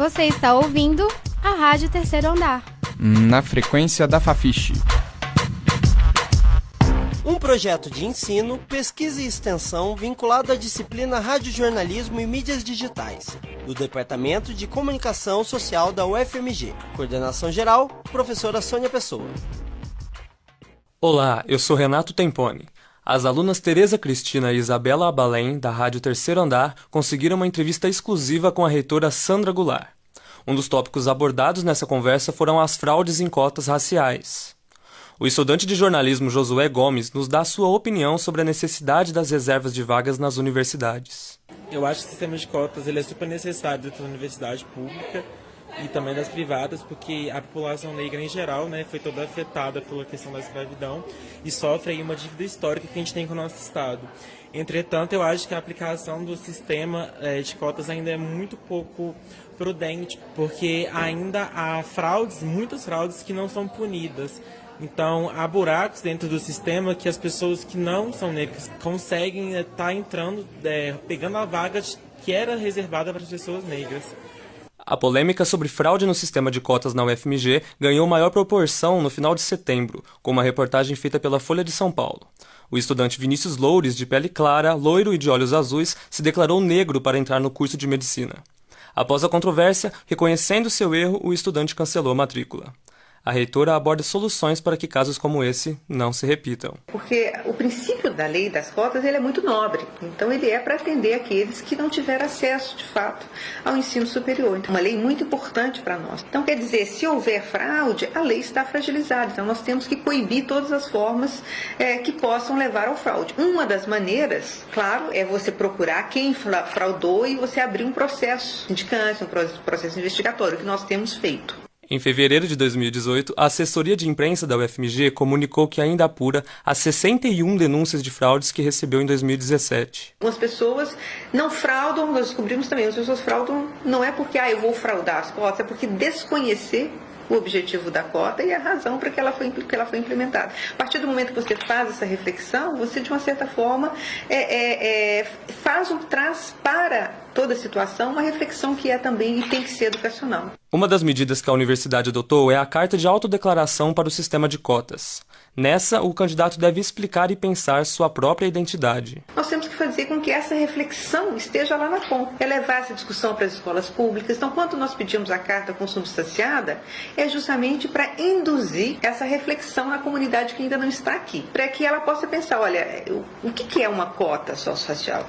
Você está ouvindo a Rádio Terceiro Andar. Na frequência da Fafiche. Um projeto de ensino, pesquisa e extensão vinculado à disciplina Radiojornalismo e Mídias Digitais, do Departamento de Comunicação Social da UFMG. Coordenação geral, professora Sônia Pessoa. Olá, eu sou Renato Tempone. As alunas Tereza Cristina e Isabela Abalém, da Rádio Terceiro Andar, conseguiram uma entrevista exclusiva com a reitora Sandra Goulart. Um dos tópicos abordados nessa conversa foram as fraudes em cotas raciais. O estudante de jornalismo Josué Gomes nos dá sua opinião sobre a necessidade das reservas de vagas nas universidades. Eu acho que o sistema de cotas ele é super necessário dentro da universidade pública e também das privadas, porque a população negra em geral né, foi toda afetada pela questão da escravidão e sofre aí uma dívida histórica que a gente tem com o nosso Estado. Entretanto, eu acho que a aplicação do sistema é, de cotas ainda é muito pouco prudente, porque ainda há fraudes, muitas fraudes que não são punidas. Então, há buracos dentro do sistema que as pessoas que não são negras conseguem estar tá entrando, é, pegando a vaga que era reservada para as pessoas negras. A polêmica sobre fraude no sistema de cotas na UFMG ganhou maior proporção no final de setembro, com uma reportagem feita pela Folha de São Paulo. O estudante Vinícius Loures, de pele clara, loiro e de olhos azuis, se declarou negro para entrar no curso de medicina. Após a controvérsia, reconhecendo seu erro, o estudante cancelou a matrícula. A reitora aborda soluções para que casos como esse não se repitam. Porque o princípio da lei das cotas ele é muito nobre. Então ele é para atender aqueles que não tiveram acesso, de fato, ao ensino superior. Então, uma lei muito importante para nós. Então quer dizer, se houver fraude, a lei está fragilizada. Então nós temos que coibir todas as formas é, que possam levar ao fraude. Uma das maneiras, claro, é você procurar quem fraudou e você abrir um processo indicante, um processo investigatório, que nós temos feito. Em fevereiro de 2018, a assessoria de imprensa da UFMG comunicou que ainda apura as 61 denúncias de fraudes que recebeu em 2017. As pessoas não fraudam, nós descobrimos também, as pessoas fraudam não é porque ah, eu vou fraudar as cotas, é porque desconhecer o objetivo da cota e a razão para que ela foi, que ela foi implementada. A partir do momento que você faz essa reflexão, você, de uma certa forma, é, é, é, faz um, traz para toda a situação uma reflexão que é também e tem que ser educacional. Uma das medidas que a universidade adotou é a carta de autodeclaração para o sistema de cotas. Nessa, o candidato deve explicar e pensar sua própria identidade. Nós temos que fazer com que essa reflexão esteja lá na ponta, é levar essa discussão para as escolas públicas. Então, quando nós pedimos a carta consubstanciada, é justamente para induzir essa reflexão na comunidade que ainda não está aqui, para que ela possa pensar, olha, o que é uma cota socioracial?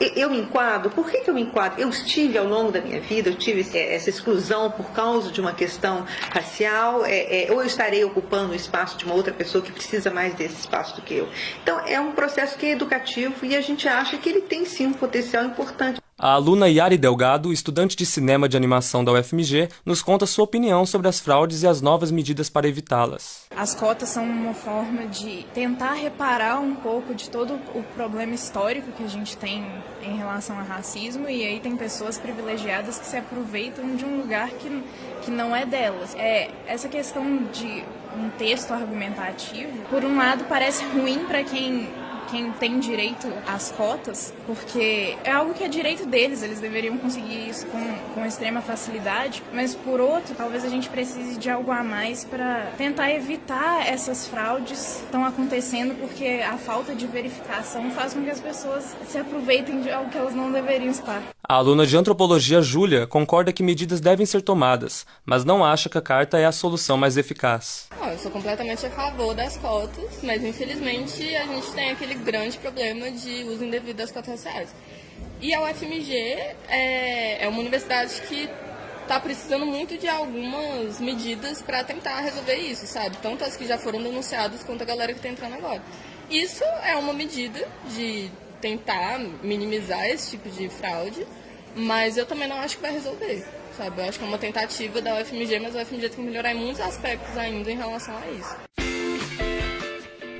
Eu me enquadro? Por que eu me enquadro? Eu estive ao longo da minha vida, eu tive essa exclusão por causa de uma questão racial, é, é, ou eu estarei ocupando o espaço de uma outra pessoa que precisa mais desse espaço do que eu. Então, é um processo que é educativo e a gente acha que ele tem sim um potencial importante. A aluna Yari Delgado, estudante de cinema de animação da UFMG, nos conta sua opinião sobre as fraudes e as novas medidas para evitá-las. As cotas são uma forma de tentar reparar um pouco de todo o problema histórico que a gente tem em relação ao racismo e aí tem pessoas privilegiadas que se aproveitam de um lugar que, que não é delas. É, essa questão de um texto argumentativo, por um lado parece ruim para quem quem tem direito às cotas, porque é algo que é direito deles, eles deveriam conseguir isso com, com extrema facilidade, mas por outro, talvez a gente precise de algo a mais para tentar evitar essas fraudes que estão acontecendo, porque a falta de verificação faz com que as pessoas se aproveitem de algo que elas não deveriam estar. A aluna de antropologia Júlia concorda que medidas devem ser tomadas, mas não acha que a carta é a solução mais eficaz. Não, eu sou completamente a favor das cotas, mas infelizmente a gente tem aquele grande problema de uso indevido das cotas raciais. E a UFMG é, é uma universidade que está precisando muito de algumas medidas para tentar resolver isso, sabe? Tanto as que já foram denunciadas quanto a galera que está entrando agora. Isso é uma medida de tentar minimizar esse tipo de fraude, mas eu também não acho que vai resolver, sabe? Eu acho que é uma tentativa da UFMG, mas a UFMG tem que melhorar em muitos aspectos ainda em relação a isso.